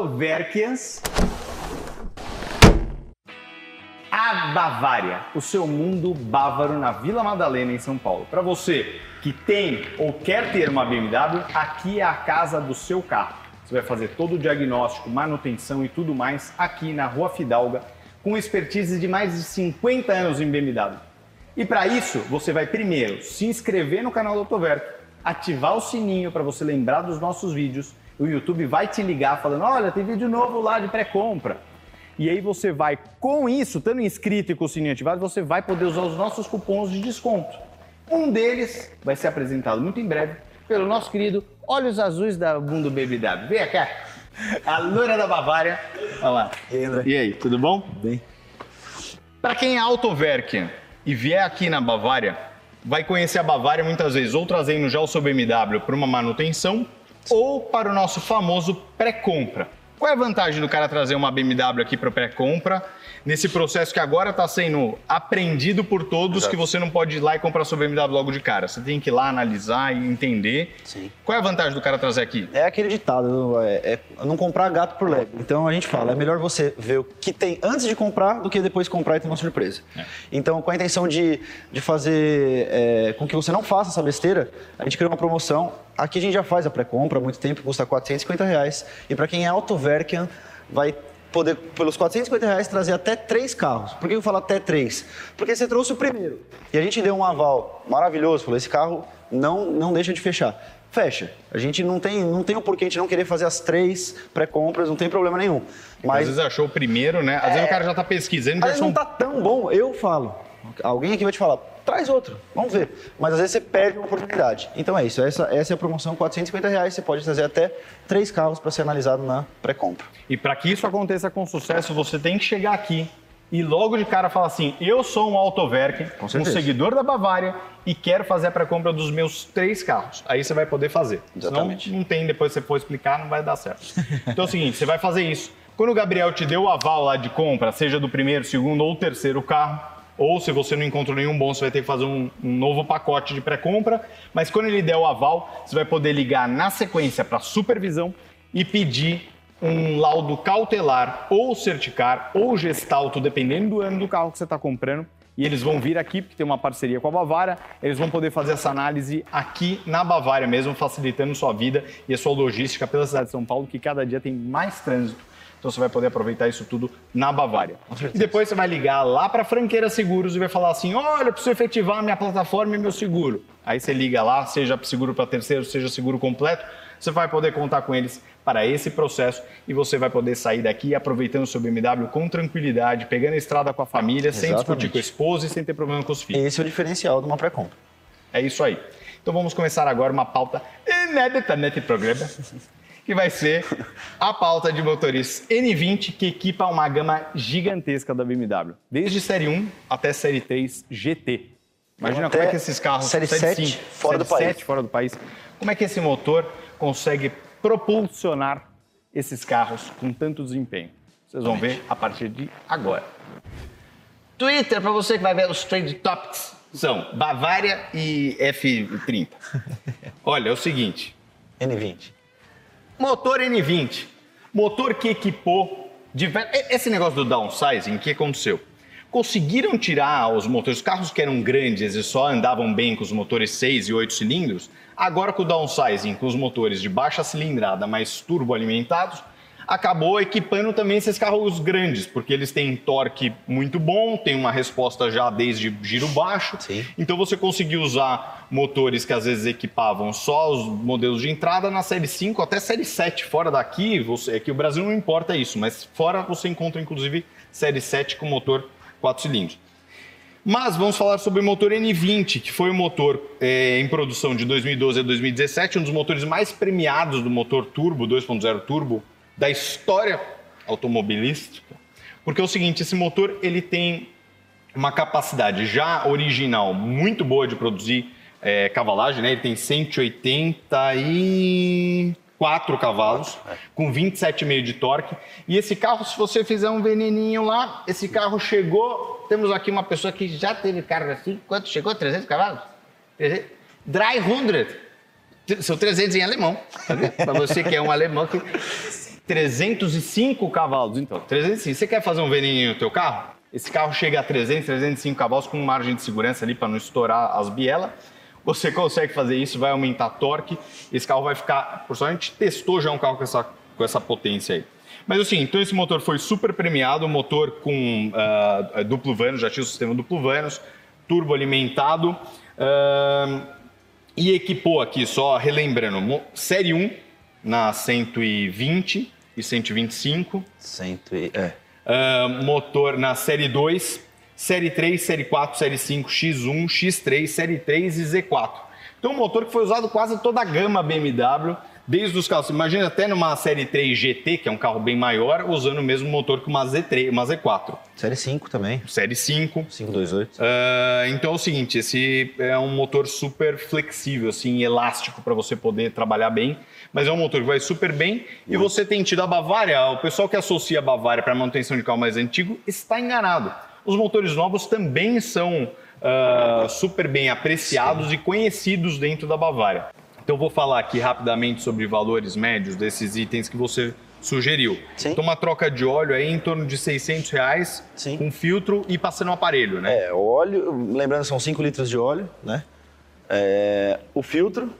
Autoverkians. A Bavária, o seu mundo bávaro na Vila Madalena, em São Paulo. Para você que tem ou quer ter uma BMW, aqui é a casa do seu carro. Você vai fazer todo o diagnóstico, manutenção e tudo mais aqui na Rua Fidalga, com expertise de mais de 50 anos em BMW. E para isso, você vai primeiro se inscrever no canal do Autoverk, ativar o sininho para você lembrar dos nossos vídeos. O YouTube vai te ligar falando: olha, tem vídeo novo lá de pré-compra. E aí você vai, com isso, estando inscrito e com o sininho ativado, você vai poder usar os nossos cupons de desconto. Um deles vai ser apresentado muito em breve pelo nosso querido Olhos Azuis da Mundo BBW. Vem cá. A loira da Bavária. Olha lá. E aí, tudo bom? Bem. Para quem é Autoverk e vier aqui na Bavária, vai conhecer a Bavária muitas vezes ou trazendo já o seu BMW para uma manutenção ou para o nosso famoso pré-compra. Qual é a vantagem do cara trazer uma BMW aqui para pré-compra, nesse processo que agora está sendo aprendido por todos, Exato. que você não pode ir lá e comprar sua BMW logo de cara. Você tem que ir lá analisar e entender. Sim. Qual é a vantagem do cara trazer aqui? É aquele ditado, é, é não comprar gato por lebre. Então a gente fala, é melhor você ver o que tem antes de comprar do que depois comprar e ter uma surpresa. Então, com a intenção de, de fazer é, com que você não faça essa besteira, a gente criou uma promoção. Aqui a gente já faz a pré-compra há muito tempo, custa 450 reais. E para quem é Autoverkian, vai poder, pelos 450 reais, trazer até três carros. Por que eu falo até três? Porque você trouxe o primeiro. E a gente deu um aval maravilhoso, falou, esse carro não, não deixa de fechar. Fecha. A gente não tem, não tem o porquê a gente não querer fazer as três pré-compras, não tem problema nenhum. Às Mas vezes achou o primeiro, né? Às vezes o cara já está pesquisando às já vezes são não tá tão bom, eu falo. Alguém aqui vai te falar, traz outro, vamos ver. Mas às vezes você perde uma oportunidade. Então é isso, essa, essa é a promoção, 450 reais, você pode trazer até três carros para ser analisado na pré-compra. E para que isso aconteça com sucesso, você tem que chegar aqui e logo de cara falar assim: eu sou um Autoverk, um seguidor da Bavária e quero fazer a pré-compra dos meus três carros. Aí você vai poder fazer. Exatamente. Senão não tem, depois você for explicar, não vai dar certo. Então é o seguinte: você vai fazer isso. Quando o Gabriel te deu o aval lá de compra, seja do primeiro, segundo ou terceiro carro, ou se você não encontrou nenhum bom, você vai ter que fazer um, um novo pacote de pré-compra. Mas quando ele der o aval, você vai poder ligar na sequência para supervisão e pedir um laudo cautelar ou certicar ou gestalto, dependendo do ano do carro que você está comprando. E eles vão vir aqui, porque tem uma parceria com a Bavária, eles vão poder fazer essa análise aqui na Bavária mesmo, facilitando sua vida e a sua logística pela cidade de São Paulo, que cada dia tem mais trânsito. Então você vai poder aproveitar isso tudo na Bavária. E depois você vai ligar lá para a Franqueira Seguros e vai falar assim: olha, eu preciso efetivar minha plataforma e meu seguro. Aí você liga lá, seja seguro para terceiro, seja seguro completo, você vai poder contar com eles para esse processo e você vai poder sair daqui aproveitando o seu BMW com tranquilidade, pegando a estrada com a família, sem discutir Exatamente. com a esposa e sem ter problema com os filhos. Esse é o diferencial de uma pré-compra. É isso aí. Então vamos começar agora uma pauta inédita nesse programa, que vai ser a pauta de motores N20 que equipa uma gama gigantesca da BMW, desde série 1 até série 3 GT. Imagina Até como é que esses carros série 7 5, fora série do país. 7 fora do país, como é que esse motor consegue propulsionar esses carros com tanto desempenho? Vocês vão ver a partir de agora. Twitter, para você que vai ver os trend topics, são Bavária e F30. Olha, é o seguinte, N20. Motor N20, motor que equipou diver... Esse negócio do downsizing, o que aconteceu? Conseguiram tirar os motores, os carros que eram grandes e só andavam bem com os motores 6 e 8 cilindros, agora com o downsizing, com os motores de baixa cilindrada, mais turboalimentados, acabou equipando também esses carros grandes, porque eles têm torque muito bom, tem uma resposta já desde giro baixo. Sim. Então você conseguiu usar motores que às vezes equipavam só os modelos de entrada na série 5 até série 7. Fora daqui, você, é que o Brasil não importa isso, mas fora você encontra inclusive série 7 com motor 4 cilindros. Mas vamos falar sobre o motor N20, que foi o motor eh, em produção de 2012 a 2017, um dos motores mais premiados do motor turbo, 2.0 turbo, da história automobilística. Porque é o seguinte, esse motor ele tem uma capacidade já original muito boa de produzir eh, cavalagem, né? Ele tem 184 cavalos, com 27,5 de torque. E esse carro, se você fizer um veneninho lá, esse carro chegou. Temos aqui uma pessoa que já teve carro assim. Quanto chegou? 300 cavalos? 300? Dry 100. São 300 em alemão. Tá Para você que é um alemão que 305 cavalos, então. 305. Você quer fazer um veneninho no teu carro? Esse carro chega a 300, 305 cavalos com margem de segurança ali para não estourar as bielas. Você consegue fazer isso, vai aumentar torque. Esse carro vai ficar. Por sorte, a gente testou já um carro com essa, com essa potência aí. Mas assim, então esse motor foi super premiado, motor com uh, duplo vanos, já tinha o sistema duplo vanos, turbo alimentado. Uh, e equipou aqui, só relembrando, série 1 na 120 e 125. 100 e, é. Uh, motor na série 2, série 3, série 4, série 5, X1, X3, série 3 e Z4. Então, um motor que foi usado quase toda a gama BMW, desde os carros. Imagina até numa série 3 GT, que é um carro bem maior, usando o mesmo motor que uma Z3, uma Z4. Série 5 também. Série 5. 528. Uh, então é o seguinte, esse é um motor super flexível, assim, elástico para você poder trabalhar bem mas é um motor que vai super bem. E você tem tido a Bavária, o pessoal que associa a Bavária para manutenção de carro mais antigo está enganado. Os motores novos também são uh, super bem apreciados Sim. e conhecidos dentro da Bavária. Então vou falar aqui rapidamente sobre valores médios desses itens que você sugeriu. Sim. Então uma troca de óleo aí em torno de 600 reais, Sim. com filtro e passando um aparelho, né? É, óleo, lembrando são 5 litros de óleo, né? É, o filtro,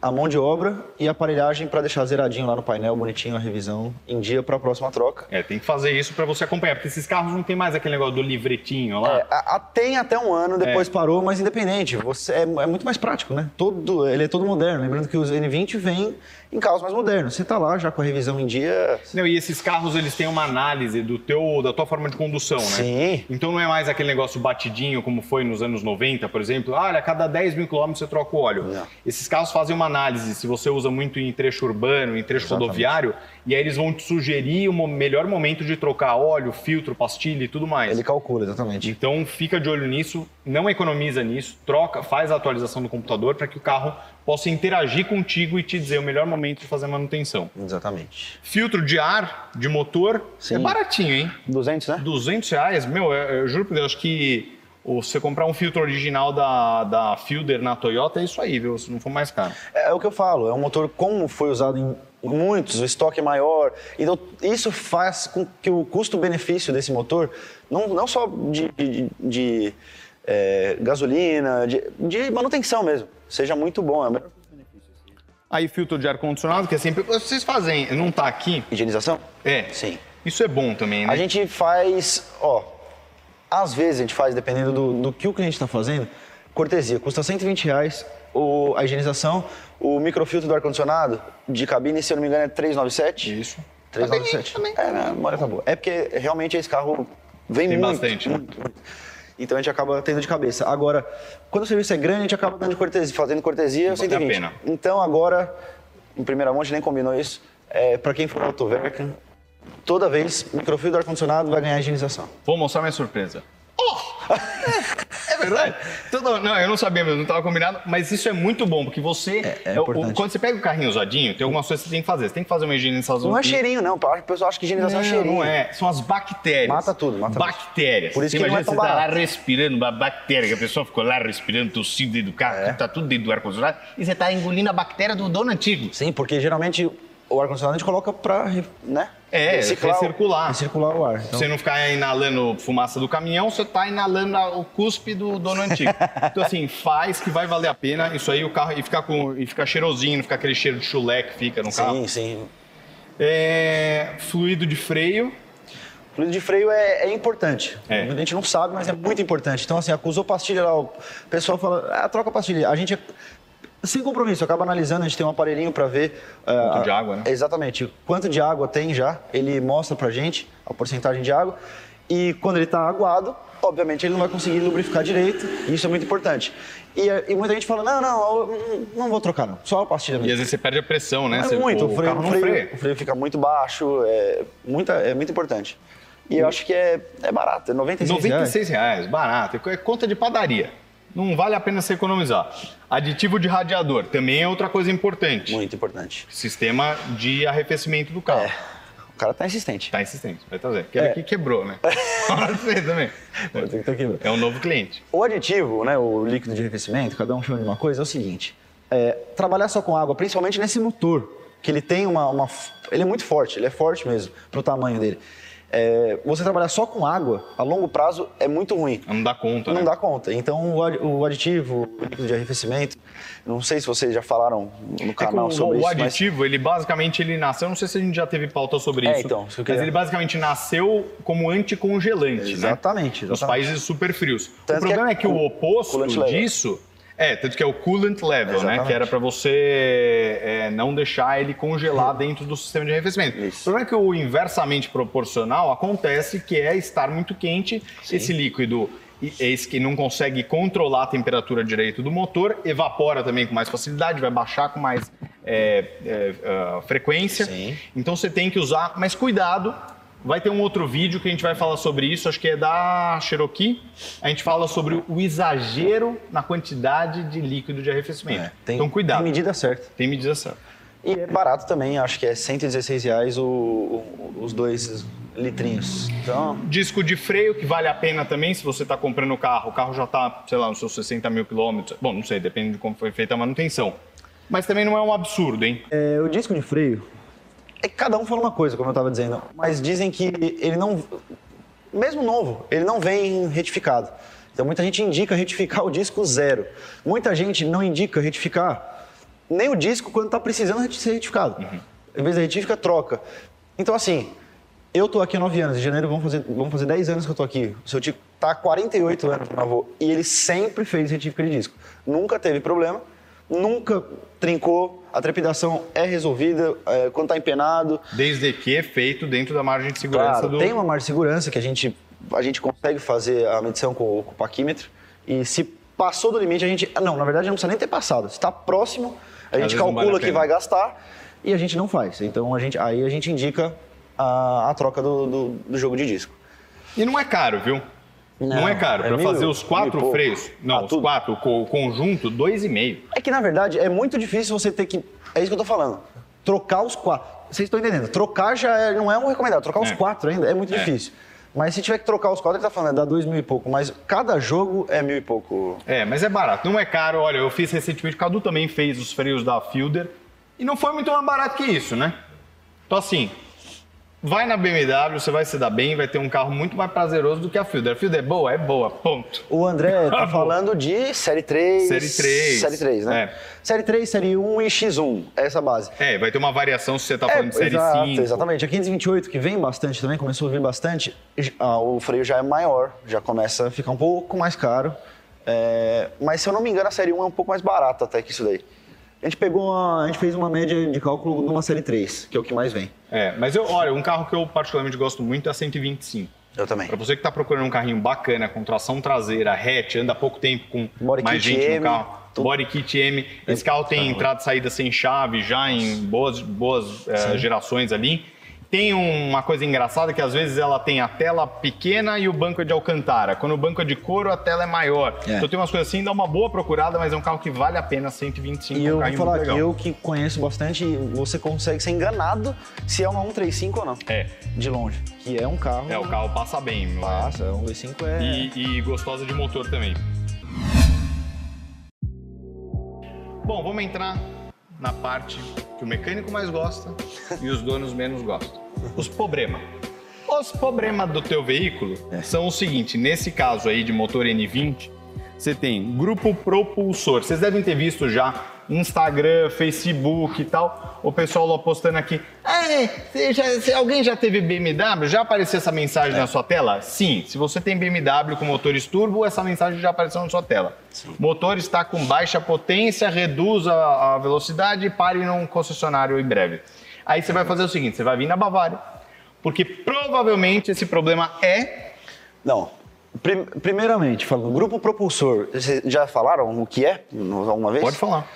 a mão de obra e a aparelhagem para deixar zeradinho lá no painel, bonitinho a revisão em dia para a próxima troca. É, tem que fazer isso para você acompanhar, porque esses carros não tem mais aquele negócio do livretinho lá. É, a, a, tem até um ano, depois é. parou, mas independente, você é, é, muito mais prático, né? Todo, ele é todo moderno. Lembrando que os N20 vêm em carros mais modernos. Você está lá já com a revisão em dia. Não, e esses carros eles têm uma análise do teu, da tua forma de condução, né? Sim. Então não é mais aquele negócio batidinho como foi nos anos 90, por exemplo. Ah, olha, a cada 10 mil quilômetros você troca o óleo. Não. Esses carros fazem uma análise se você usa muito em trecho urbano, em trecho Exatamente. rodoviário, e aí eles vão te sugerir o melhor momento de trocar óleo, filtro, pastilha e tudo mais. Ele calcula, exatamente. Então fica de olho nisso, não economiza nisso, troca, faz a atualização do computador para que o carro possa interagir contigo e te dizer o melhor momento de fazer a manutenção. Exatamente. Filtro de ar, de motor, Sim. é baratinho, hein? 200, né? 200 reais, meu, eu, eu juro por Deus, acho que você comprar um filtro original da, da Fielder na Toyota é isso aí, viu? Se não for mais caro. É, é o que eu falo, é um motor como foi usado em muitos, o estoque é maior. Então, isso faz com que o custo-benefício desse motor, não, não só de, de, de é, gasolina, de, de, manutenção mesmo, seja muito bom. É o. Aí, filtro de ar-condicionado, que é sempre. Vocês fazem, não está aqui? Higienização? É. Sim. Isso é bom também, né? A gente faz, ó, às vezes a gente faz, dependendo do, do que o cliente está fazendo, cortesia. Custa 120 reais o, a higienização. O microfiltro do ar-condicionado de cabine, se eu não me engano, é 397. Isso. 397. Também, também. É, né, a memória tá boa. É porque realmente esse carro vem Tem muito. bastante. Muito, muito. Então a gente acaba tendo de cabeça. Agora, quando o serviço é grande, a gente acaba dando cortesia, fazendo cortesia, vale 120. A pena. Então agora, em primeira mão, a gente nem combinou isso. É, para quem for autoverca, toda vez, microfiltro do ar-condicionado vai ganhar higienização. Vou mostrar minha surpresa. Oh! é verdade. Tudo, não, eu não sabia mesmo, não estava combinado, mas isso é muito bom, porque você. É, é, é o, quando você pega o carrinho usadinho, tem algumas coisas que você tem que fazer. Você tem que fazer uma higienização. Não é cheirinho, não. O pessoal acha que higienização não, é cheirinho. Não é. São as bactérias. Mata tudo, mata Bactérias. Por isso você que imagina, não é você tá lá respirando uma bactéria, que a pessoa ficou lá respirando, tossindo dentro do carro, é. tá tudo dentro do ar-condicionado, e você está engolindo a bactéria do dono antigo. Sim, porque geralmente o ar-condicionado a gente coloca para, né? É, reciclar, recircular. Recircular o ar. Então... Você não ficar inalando fumaça do caminhão, você está inalando o cuspe do dono antigo. então, assim, faz que vai valer a pena isso aí, o carro, e ficar, com, e ficar cheirosinho, não ficar aquele cheiro de chulé que fica no carro. Sim, sim. É, fluido de freio. Fluido de freio é, é importante. É. A gente não sabe, mas é muito importante. Então, assim, acusou pastilha lá, o pessoal fala, ah, troca a pastilha. A gente é sem compromisso, acaba analisando, a gente tem um aparelhinho para ver. Quanto uh, de água, né? Exatamente. Quanto de água tem já, ele mostra pra gente a porcentagem de água. E quando ele está aguado, obviamente ele não vai conseguir lubrificar direito, e isso é muito importante. E, e, muita gente fala, não, não, não vou trocar não, só a pastilha mesmo. E às vezes você perde a pressão, né? É você, muito, o, o, freio, o, freio, o, freio, fica muito baixo, é, muita, é muito importante. E eu acho que é, é barato, é 96, 96 reais. reais, barato, é conta de padaria não vale a pena se economizar. Aditivo de radiador também é outra coisa importante. Muito importante. Sistema de arrefecimento do carro. É. O cara tá insistente. Tá insistente, vai trazer. Aquele é. aqui quebrou, né? Você também. Tá é um novo cliente. O aditivo, né, o líquido de arrefecimento, cada um chama de uma coisa, é o seguinte. é, trabalhar só com água, principalmente nesse motor, que ele tem uma, uma ele é muito forte, ele é forte mesmo pro tamanho dele. É, você trabalhar só com água a longo prazo é muito ruim. Não dá conta, Não né? dá conta. Então o, adi- o aditivo, o líquido de arrefecimento, não sei se vocês já falaram no É canal o, sobre o isso, mas aditivo, ele basicamente ele nasceu, não sei se a gente já teve pauta sobre É, isso, então, isso que eu mas queria- ele basicamente nasceu como anticongelante, né? Exatamente, Nos exatamente. países super frios. Tanto o problema que é, é que o oposto disso é, tanto que é o coolant level, né? Exatamente. Que era para você é, não deixar ele congelar dentro do sistema de arrefecimento. Isso. O problema é que o inversamente proporcional acontece que é estar muito quente, esse líquido esse que não consegue controlar a temperatura direito do motor, evapora também com mais facilidade, vai baixar com mais é, é, ah, frequência. Sim. Então você tem que usar, mas cuidado. Vai ter um outro vídeo que a gente vai falar sobre isso, acho que é da Cherokee. A gente fala sobre o exagero na quantidade de líquido de arrefecimento. É, tem, então cuidado, tem medida certa. tem medida certa. E é barato também, acho que é 116 reais o- o- os dois litrinhos. Então, Disco de freio, que vale a pena também se você está comprando o carro. O carro já está, sei lá, nos seus 60 mil quilômetros. Bom, não sei, depende de como foi feita a manutenção. Mas também não é um absurdo, hein? é, o disco de freio, é que cada um fala uma coisa, como eu estava dizendo, mas dizem que ele não, mesmo novo, ele não vem retificado. Então muita gente indica retificar o disco zero. Muita gente não indica retificar nem o disco quando está precisando ser retificado. Em vez de retifica, troca. Então assim, eu tô aqui há 9 anos, em janeiro vão fazer, vão fazer 10 anos que eu tô aqui. O seu tio tá há 48 anos, meu avô, e ele sempre fez retífica de disco. Nunca teve problema, nunca trincou, a trepidação é resolvida é, quando tá empenado. Desde que é feito dentro da margem de segurança Claro, do. tem uma margem de segurança que a gente, a gente consegue fazer a medição com, o- com o paquímetro, e se passou do limite, a gente... Não, na verdade não precisa nem ter passado. Se está próximo, a Às gente calcula vale a que vai gastar e a gente não faz. Então a gente, aí a gente indica a, a troca do, do, do jogo de disco. E não é caro, viu? Não, Não, é caro. é Para fazer os quatro freios, não, Ah, os tudo. quatro, o co- o conjunto, dois e meio. É que, na verdade, é muito difícil você ter que. É isso que eu tô falando. Trocar os quatro. Vocês estão entendendo? Trocar já é- não é um recomendado. Trocar os É. quatro ainda é muito É. difícil. Mas se tiver que trocar os quatro, ele tá falando, é dá dois mil e pouco. Mas cada jogo é mil e pouco. É, mas é barato, não é caro. Olha, eu fiz recentemente, o Cadu também fez os freios da Fielder e não foi muito mais barato que isso, né? Então assim, vai na BMW, você vai se dar bem, vai ter um carro muito mais prazeroso do que a Fielder. A Fielder é boa? É boa, ponto. O André tá Acabou. falando de série 3. Série 3. Série 3, né? É. Série 3, série 1 e X1. É essa base. É, vai ter uma variação se você tá falando de série exato, 5. Exatamente. A 528, que vem bastante também, começou a vir bastante, ah, o freio já é maior, já começa a ficar um pouco mais caro. É, mas se eu não me engano, a série 1 é um pouco mais barata até que isso daí. A gente pegou uma, a gente fez uma média de cálculo numa série 3, que é o que mais vem. É, mas eu, olha, um carro que eu particularmente gosto muito é a 125. Eu também. Pra você que tá procurando um carrinho bacana, com tração traseira, hatch, anda há pouco tempo com Body mais gente M, no carro. tudo. Body kit M. Esse carro tem entrada e saída sem chave já em boas, boas eh, gerações ali. Tem uma coisa engraçada que às vezes ela tem a tela pequena e o banco é de alcantara. Quando o banco é de couro, a tela é maior. É. Então tem umas coisas assim, dá uma boa procurada, mas é um carro que vale a pena 125, E é um eu vou falar que eu que conheço bastante, você consegue ser enganado se é uma 135 ou não. É, De longe. Que é um carro. é, o carro passa bem. Passa, a 125 é. E, e gostosa de motor também. Bom, vamos entrar na parte que o mecânico mais gosta e os donos menos gostam. Os problemas. Os problemas do teu veículo são o seguinte, nesse caso aí de motor N20, você tem grupo propulsor. Vocês devem ter visto já Instagram, Facebook e tal, o pessoal lá postando aqui. "É, você já- se alguém já teve BMW? Já apareceu essa mensagem na sua tela? Sim. Se você tem BMW com motores turbo, essa mensagem já apareceu na sua tela. Motor está com baixa potência, reduz a, a velocidade e pare num concessionário em breve. Aí você vai fazer o seguinte: você vai vir na Bavária, porque provavelmente esse problema é Não. Prim- primeiramente, falando, grupo propulsor, vocês já falaram o que é alguma vez? Pode falar.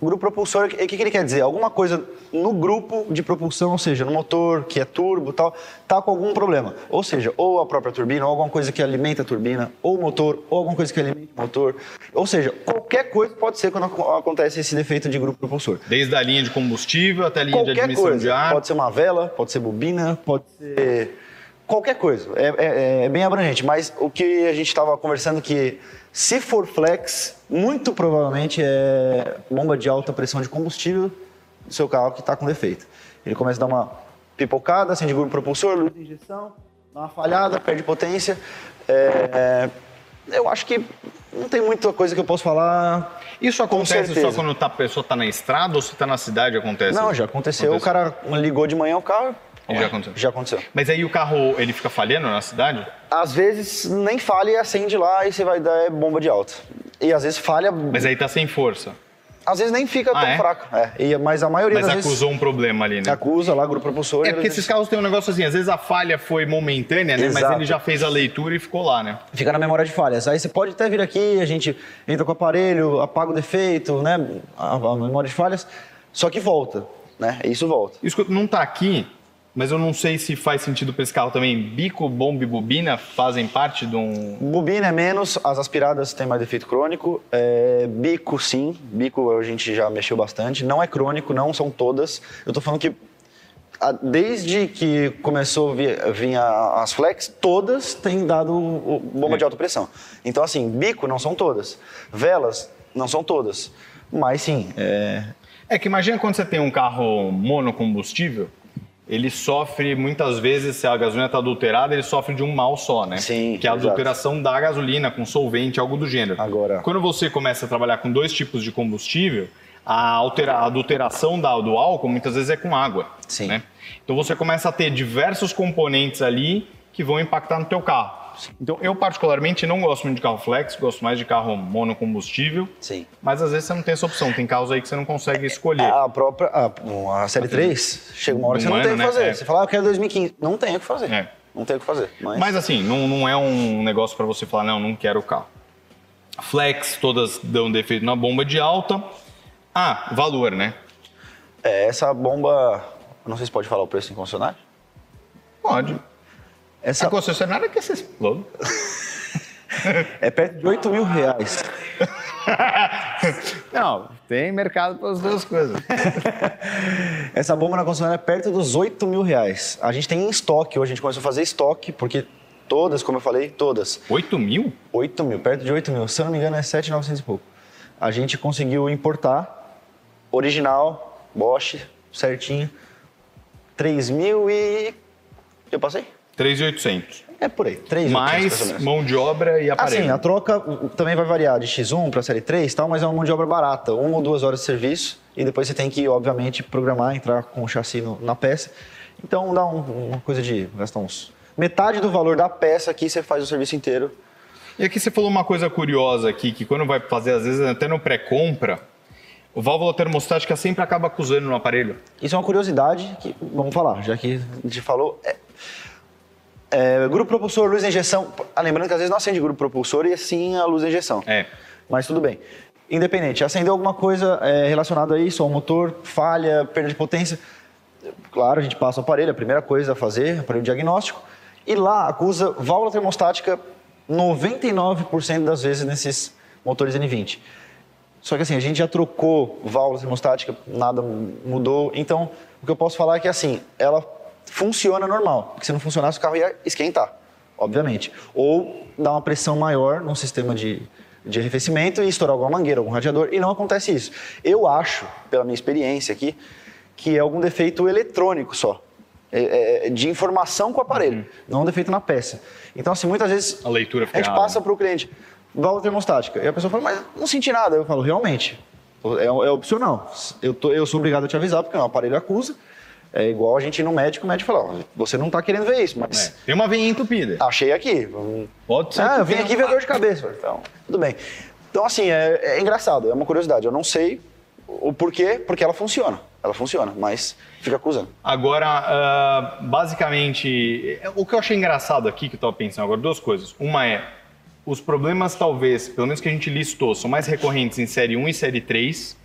O grupo propulsor, o que, que ele quer dizer? Alguma coisa no grupo de propulsão, ou seja, no motor, que é turbo e tal, tá com algum problema. Ou seja, ou a própria turbina, ou alguma coisa que alimenta a turbina, ou o motor, ou alguma coisa que alimenta o motor. Ou seja, qualquer coisa pode ser quando ac- acontece esse defeito de grupo propulsor. Desde a linha de combustível até a linha de Qualquer admissão coisa. de ar. Pode ser uma vela, pode ser bobina, pode ser Qualquer coisa, é, é, é bem abrangente, mas o que a gente estava conversando que se for flex, muito provavelmente é bomba de alta pressão de combustível do seu carro que está com defeito. Ele começa a dar uma pipocada, acende o propulsor, luz de injeção, dá uma falhada, perde potência. É, eu acho que não tem muita coisa que eu posso falar. Isso acontece só quando tá, a pessoa está na estrada ou se está na cidade acontece? Não, já aconteceu. aconteceu. O cara ligou de manhã o carro. Já aconteceu. Já aconteceu. Mas aí o carro ele fica falhando na cidade? Às vezes nem falha e acende lá e você vai dar é bomba de alta. E às vezes falha. Mas aí tá sem força. Às vezes nem fica ah, tão é? fraco. É. E, mas a maioria mas das acusou vezes... um problema ali, né? Acusa lá, grupo propulsor. É porque esses carros têm um negócio assim, às vezes a falha foi momentânea, né? Exato. Mas ele já fez a leitura e ficou lá, né? Fica na memória de falhas. Aí você pode até vir aqui, a gente entra com o aparelho, apaga o defeito, né? A, a memória de falhas, só que volta, né? Isso volta. Isso não tá aqui, mas eu não sei se faz sentido para esse carro também. Bico, bomba e bobina fazem parte de um. Bobina é menos, as aspiradas têm mais defeito crônico. É, bico, sim. Bico a gente já mexeu bastante. Não é crônico, não são todas. Eu estou falando que desde que começou a vir, vir as flex, todas têm dado bomba é. de alta pressão. Então, assim, bico não são todas. Velas não são todas. Mas sim. É, é que imagina quando você tem um carro monocombustível ele sofre muitas vezes, se a gasolina está adulterada, ele sofre de um mal só, né? Sim. Que é a exato. adulteração da gasolina com solvente, algo do gênero. Agora. Quando você começa a trabalhar com dois tipos de combustível, a, altera, a adulteração da, do álcool muitas vezes é com água. Sim. Né? Então você começa a ter diversos componentes ali que vão impactar no teu carro. Então, eu particularmente não gosto muito de carro flex, gosto mais de carro monocombustível. Sim. Mas às vezes você não tem essa opção, tem carros aí que você não consegue escolher. A própria, a, a série 3, chega uma hora que você não tem o que né? fazer. É. Você fala, ah, eu quero 2015. Não tem o que fazer. É. Não tem o que fazer. Mas, mas assim, não, não é um negócio para você falar, não, não quero o carro. Flex, todas dão defeito na bomba de alta. Ah, valor, né? É, essa bomba. Não sei se pode falar o preço em concessionário? Pode. Essa... A concessionária quer ser explode. é perto de 8 mil reais. Não, tem mercado para as duas coisas. Essa bomba na concessionária é perto dos 8 mil reais. A gente tem em estoque, hoje a gente começou a fazer estoque, porque todas, como eu falei, todas. 8 mil? 8 mil, perto de 8 mil. Se eu não me engano, é 7,900 e pouco. A gente conseguiu importar, original, Bosch, certinho, 3 mil e... Eu passei? 3,800. É por aí, 3 Mais mão de obra e aparelho. Assim, a troca também vai variar de X1 para série 3 tal, mas é uma mão de obra barata, uma ou duas horas de serviço e depois você tem que, obviamente, programar, entrar com o chassi no, na peça. Então dá um, uma coisa de gastar uns metade do valor da peça aqui você faz o serviço inteiro. E aqui você falou uma coisa curiosa aqui, que quando vai fazer, às vezes até no pré-compra, o válvula termostática sempre acaba acusando no aparelho. Isso é uma curiosidade que, vamos falar, já que a gente falou, é, é, grupo propulsor, luz de injeção. Ah, lembrando que às vezes não acende grupo propulsor e sim a luz de injeção. É. Mas tudo bem. Independente, acendeu alguma coisa é, relacionada a isso, ao motor, falha, perda de potência. Claro, a gente passa o aparelho, a primeira coisa a fazer, aparelho diagnóstico. E lá acusa válvula termostática 99% das vezes nesses motores N20. Só que assim, a gente já trocou válvula termostática, nada mudou. Então, o que eu posso falar é que assim, ela funciona normal. Porque se não funcionasse, o carro ia esquentar, obviamente. Ou dar uma pressão maior num sistema de, de arrefecimento e estourar alguma mangueira, algum radiador. E não acontece isso. Eu acho, pela minha experiência aqui, que é algum defeito eletrônico só. É, é, de informação com o aparelho, uhum. não um defeito na peça. Então, assim, muitas vezes a, leitura a gente passa para o cliente válvula termostática. E a pessoa fala, mas não senti nada. Eu falo, realmente, é, é opcional. Eu, tô, eu sou obrigado a te avisar, porque o aparelho acusa. É igual a gente ir no médico, o médico fala, você não está querendo ver isso, mas... É. Tem uma veinha entupida. Achei aqui. Pode ser. Ah, eu vim aqui ver dor de cabeça. Então, tudo bem. Então, assim, é, é, engraçado, é uma curiosidade. Eu não sei o porquê, porque ela funciona. Ela funciona, mas fica acusando. Agora, uh, basicamente, o que eu achei engraçado aqui, que eu estava pensando agora, duas coisas. Uma é, os problemas talvez, pelo menos que a gente listou, são mais recorrentes em série 1 e série 3.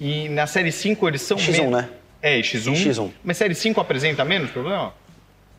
E na série 5 eles são... X1, menos... né? É, X1. X1. Mas série 5 apresenta menos problema?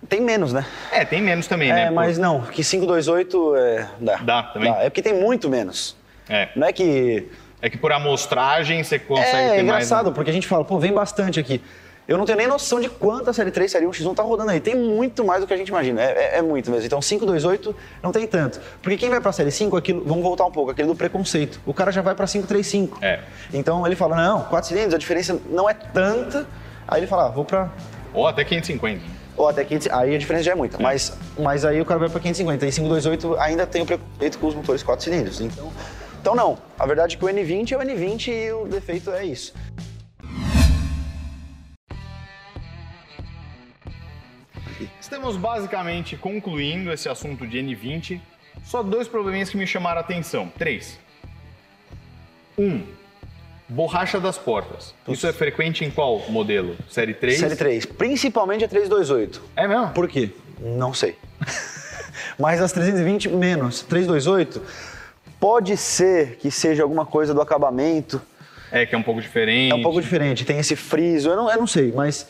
Tem menos, né? É, tem menos também, é, né? É, mas Por... não, que 528 é, dá. Dá também? Dá. É porque tem muito menos. É. Não é que... É que por amostragem você consegue é, ter é engraçado, mais, né? porque a gente fala, pô, vem bastante aqui. Eu não tenho nem noção de quanta série 3, série 1, X1 tá rodando aí. Tem muito mais do que a gente imagina. É, é, é muito mesmo. Então 528 não tem tanto. Porque quem vai pra série 5, aquilo, vamos voltar um pouco, aquele do preconceito. O cara já vai pra 535. É. Então ele fala, não, 4 cilindros, a diferença não é tanta. Aí ele fala, ah, vou pra Ou até 550. ou até 500, aí a diferença já é muita. Mas, mas aí o cara vai para 550. Em 528 ainda tem o preconceito com os motores 4 cilindros. Então, então não. A verdade é que o N20 é o N20 e o defeito é isso. Estamos basicamente concluindo esse assunto de N20. Só dois probleminhas que me chamaram a atenção. Três. Um, borracha das portas. Isso é frequente em qual modelo? Série 3? Série 3, principalmente a 328. É mesmo? Por quê? Não sei. Mas as 320 menos 328 pode ser que seja alguma coisa do acabamento. É, que é um pouco diferente. É um pouco diferente, tem esse friso, eu não, eu não sei, mas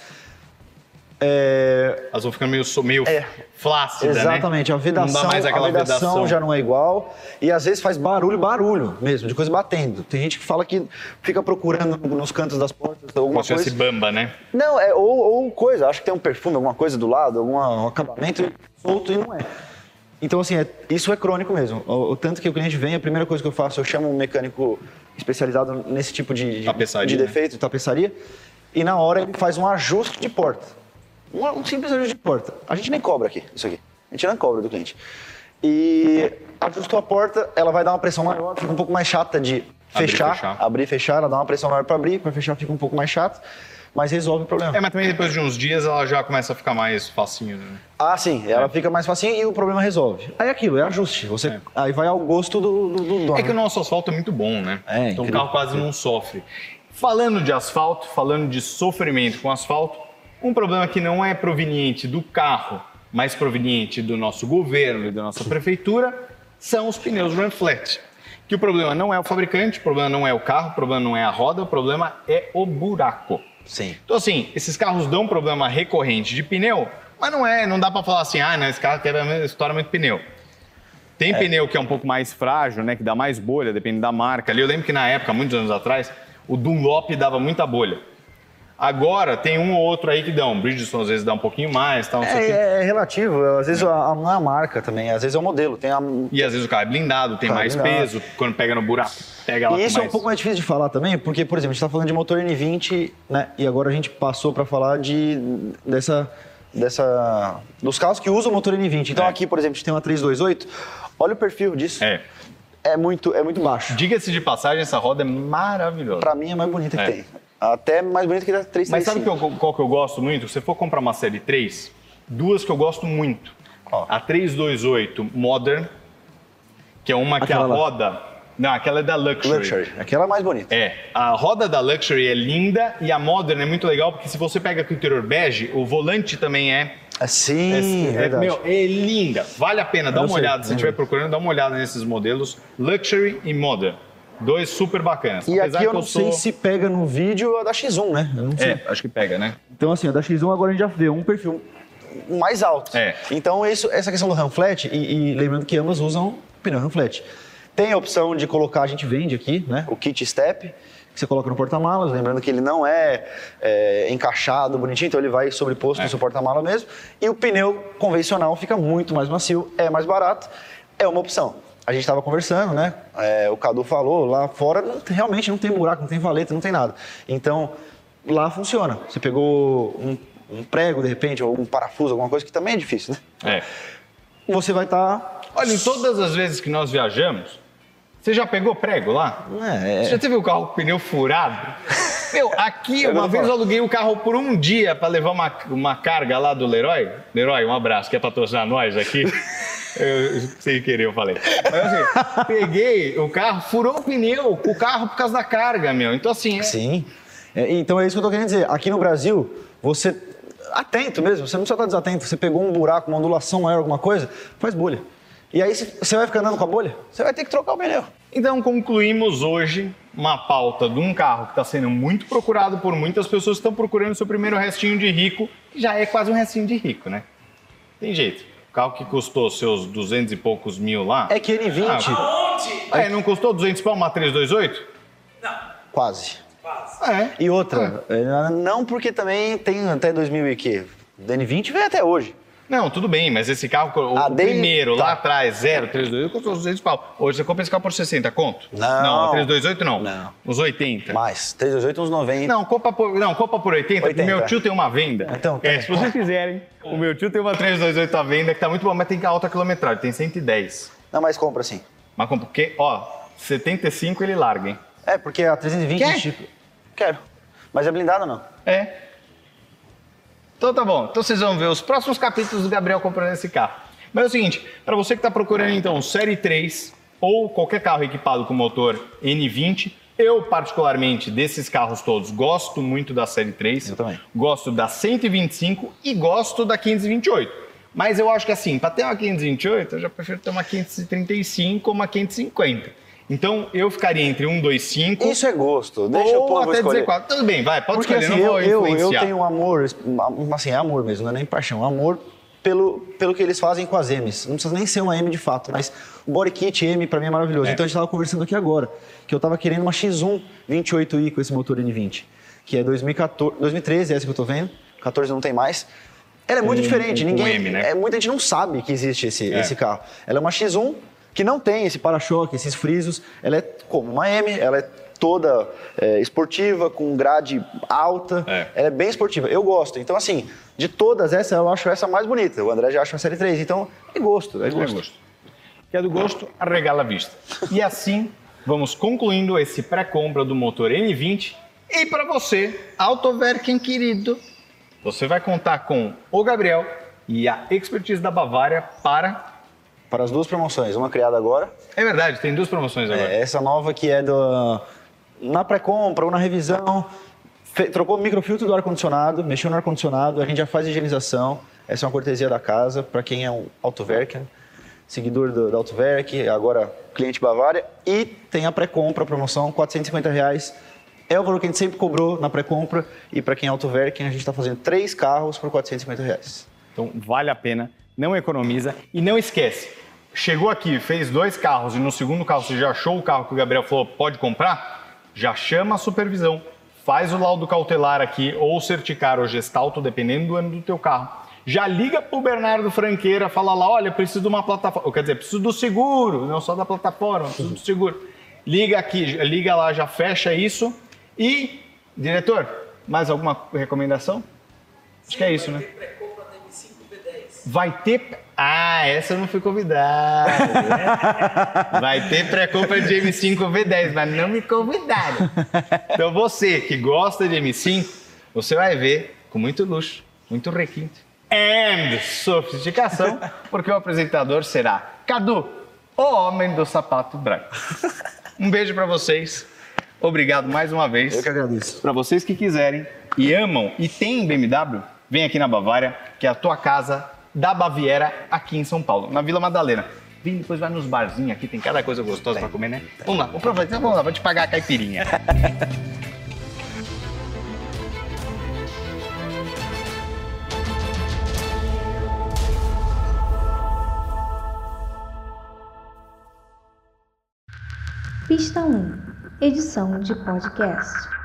é, Elas vão ficando meio, meio É. flácidas, né? Exatamente, a vedação, Não a vedação, vedação. já não é igual e às vezes faz barulho, barulho mesmo, de coisa batendo. Tem gente que fala que fica procurando nos cantos das portas alguma Como se coisa. bamba, né? Não, é ou, ou coisa, acho que tem um perfume, alguma coisa do lado, algum um acabamento solto e não é. Então, assim, é- isso é crônico mesmo. O, o tanto que o cliente vem, a primeira coisa que eu faço, eu chamo um mecânico especializado nesse tipo de, de, Tapeçaria, de né? defeito, tapeçaria, e na hora ele faz um ajuste de porta. Um, um simples ajuste de porta. A gente nem cobra aqui, isso aqui. A gente não cobra do cliente. E ajustou a porta, ela vai dar uma pressão maior, fica um pouco mais chata de Abrir e fechar, fechar. abrir fechar, ela dá uma pressão maior para abrir, para fechar fica um pouco mais chato, mas resolve o problema. É, mas também depois de uns dias ela já começa a ficar mais facinho, né? Ah, sim, ela fica mais facinho e o problema resolve. Aí é aquilo, é ajuste. Você, Aí vai ao gosto do, do, do dono. É que o nosso asfalto é muito bom, né? É, então o incrível. carro quase não sofre. Falando de asfalto, falando de sofrimento com asfalto, um problema que não é proveniente do carro, mas proveniente do nosso governo e da nossa prefeitura, são os pneus run flat. Que o problema não é o fabricante, o problema não é o carro, o problema não é a roda, o problema é o buraco. Sim. Então, assim, esses carros dão problema recorrente de pneu, mas não é, não dá pra falar assim, ah, não, esse carro quebra, estoura muito pneu. Tem pneu que é um pouco mais frágil, né, que dá mais bolha, dependendo da marca. Ali eu lembro que na época, muitos anos atrás, o Dunlop dava muita bolha. Agora tem um ou outro aí que dão. O Bridgestone às vezes dá um pouquinho mais, tal, quê. É, é relativo, às vezes a, a, não é a marca também, às vezes é o modelo. Tem a, E às vezes o carro é blindado, tem mais blindado. peso, quando pega no buraco, pega lá E com isso é um mais... pouco mais difícil de falar também, porque, por exemplo, a gente está falando de motor N20, né? E agora a gente passou para falar de dessa, dessa dos carros que usam o motor N20. Então É. aqui, por exemplo, a gente tem uma 328. Olha o perfil disso. É. É muito, é muito baixo. Diga-se de passagem, essa roda é maravilhosa. Pra mim é mais bonita É. que tem. Até mais bonita que a 335. Mas sabe que eu- qual que eu gosto muito? Se você for comprar uma série 3, duas que eu gosto muito. Qual? A 328 Modern, que é uma que Aquela a lá. roda. Não, aquela é da Luxury. Luxury. Aquela é mais bonita. É, a roda da Luxury é linda e a Modern é muito legal porque se você pega com o interior bege, o volante também é. É, sim, é, verdade. meu, é linda. Vale a pena, dá uma sei, olhada. Se estiver procurando, dá uma olhada nesses modelos Luxury e Modern. Dois super bacanas. E Apesar aqui eu não sei sou- se pega no vídeo a da X1, né? Eu não sei. É, acho que pega, né? Então, assim, a da X1 agora a gente já vê um perfil mais alto. É. Então, isso, essa questão do RAM flat, e, e lembrando que ambas usam pneu RAM flat. Tem a opção de colocar, a gente vende aqui, né? O kit step, que você coloca no porta-malas, lembrando que ele não é, é, encaixado, bonitinho, então ele vai sobreposto É. no seu porta-mala mesmo. E o pneu convencional fica muito mais macio, é mais barato, é uma opção. A gente estava conversando, né? É, o Cadu falou, lá fora não tem- realmente não tem buraco, não tem valeta, não tem nada. Então, lá funciona. Você pegou um, um prego, de repente, ou um parafuso, alguma coisa que também é difícil, né? É. Você vai estar. Olha, em todas as vezes que nós viajamos, você já pegou prego lá? é, Você já teve o carro com pneu furado? Meu, aqui uma vez eu aluguei o carro por um dia para levar uma, uma carga lá do Leroy. Leroy, um abraço, quer patrocinar nós aqui? Eu, sem querer eu falei. Mas assim, peguei o carro, furou o pneu com o carro por causa da carga, meu. Então assim, é- Sim. É, então é isso que eu tô querendo dizer. Aqui no Brasil, você. Atento mesmo, você não precisa estar desatento. Você pegou um buraco, uma ondulação maior, alguma coisa, faz bolha. E aí você vai ficar andando com a bolha, você vai ter que trocar o pneu. Então concluímos hoje uma pauta de um carro que está sendo muito procurado por muitas pessoas que estão procurando seu primeiro restinho de rico, que já é quase um restinho de rico, né? Tem jeito. O carro que custou seus 200 e poucos mil lá. É que N20, Ah, é, não custou 200 pau uma 328? quase. Quase. É. E outra, é, não porque também tem até 2000 e quê? O DN20 vem até hoje. Não, tudo bem, mas esse carro, o, Ah, primeiro, tá. lá atrás, 032, custou 200 pau. Hoje você compra esse carro por 60, conto? Não. Não, a 328 não. Não. Os 80. Mais, 328 uns 90. Não, compra por, não, compra por 80, porque 80. meu tio tem uma venda. Então, é, se vocês quiserem, o meu tio tem uma 328 à venda que tá muito boa, mas tem alta quilometragem, tem 110. Não, mas compra sim. Mas compra, porque, ó, 75 ele larga, hein? É, porque a 320 Quer? tipo. Quero. Mas é blindado ou não? É. Então tá bom. Então vocês vão ver os próximos capítulos do Gabriel comprando esse carro. Mas é o seguinte, para você que está procurando então Série 3 ou qualquer carro equipado com motor N20, eu particularmente desses carros todos gosto muito da Série 3. Eu também. Gosto da 125 e gosto da 528. Mas eu acho que assim, para ter uma 528, eu já prefiro ter uma 535 ou uma 550. Então eu ficaria entre 125 Isso é gosto. Deixa o ou povo até escolher. 14. Tudo bem, vai, pode Porque escolher, assim, não eu, vou eu, eu influenciar. tenho um amor, assim, é amor mesmo, não é nem paixão, amor pelo, pelo que eles fazem com as M's. Não precisa nem ser uma M de fato, mas o body kit M pra mim é maravilhoso. É. Então a gente tava conversando aqui agora, que eu tava querendo uma X1 28i com esse motor N20, que é 2014, 2013, essa que eu tô vendo, 14 não tem mais. Ela é muito Com- diferente, com ninguém, M, né? é, muita gente não sabe que existe esse, É. esse carro. Ela é uma X1 que não tem esse para-choque, esses frisos. Ela é como uma M, ela é toda é, esportiva, com grade alta. É. Ela é bem esportiva. Eu gosto. Então, assim, de todas essas, eu acho essa mais bonita. O André já acha a série 3. Então, é gosto, é É gosto. gosto. Que é do gosto, arregala a vista. E assim, vamos concluindo esse pré-compra do motor N20. E para você, Autoverken querido, você vai contar com o Gabriel e a expertise da Bavária para... Para as duas promoções, uma criada agora. É verdade, tem duas promoções agora. É, essa nova que é do, na pré-compra ou na revisão. fe- trocou o microfiltro do ar-condicionado, mexeu no ar-condicionado, a gente já faz a higienização. Essa é uma cortesia da casa para quem é um Autoverken, seguidor do, da Autoverk, agora cliente Bavária. E tem a pré-compra, promoção, 450 reais. É o valor que a gente sempre cobrou na pré-compra. E para quem é Autoverken, a gente está fazendo três carros por 450 reais. Então vale a pena, não economiza e não esquece. Chegou aqui, fez dois carros e no segundo carro você já achou o carro que o Gabriel falou pode comprar? Já chama a supervisão, faz o laudo cautelar aqui ou certicar ou gestalto, dependendo do ano do teu carro. Já liga pro Bernardo Franqueira, fala lá, olha, preciso de uma plataforma, quer dizer, preciso do seguro, não só da plataforma, preciso do seguro. Liga aqui, liga lá, já fecha isso. E, diretor, mais alguma recomendação? Acho que é isso, né? Vai ter. Ah, essa eu não fui convidado. né? Vai ter pré-compra de M5 V10, mas não me convidaram. Então você que gosta de M5, você vai ver com muito luxo, muito requinte and sofisticação, porque o apresentador será Cadu, o homem do sapato branco. Um beijo pra vocês. Obrigado mais uma vez. Eu que agradeço. Para vocês que quiserem e amam e tem BMW, vem aqui na Bavária, que é a tua casa da Baviera aqui em São Paulo, na Vila Madalena. Vem depois vai nos barzinhos aqui, tem cada coisa gostosa para comer, né? Vamos lá, aproveitar, vamos lá, vou te pagar a caipirinha. Pista 1 Edição de podcast.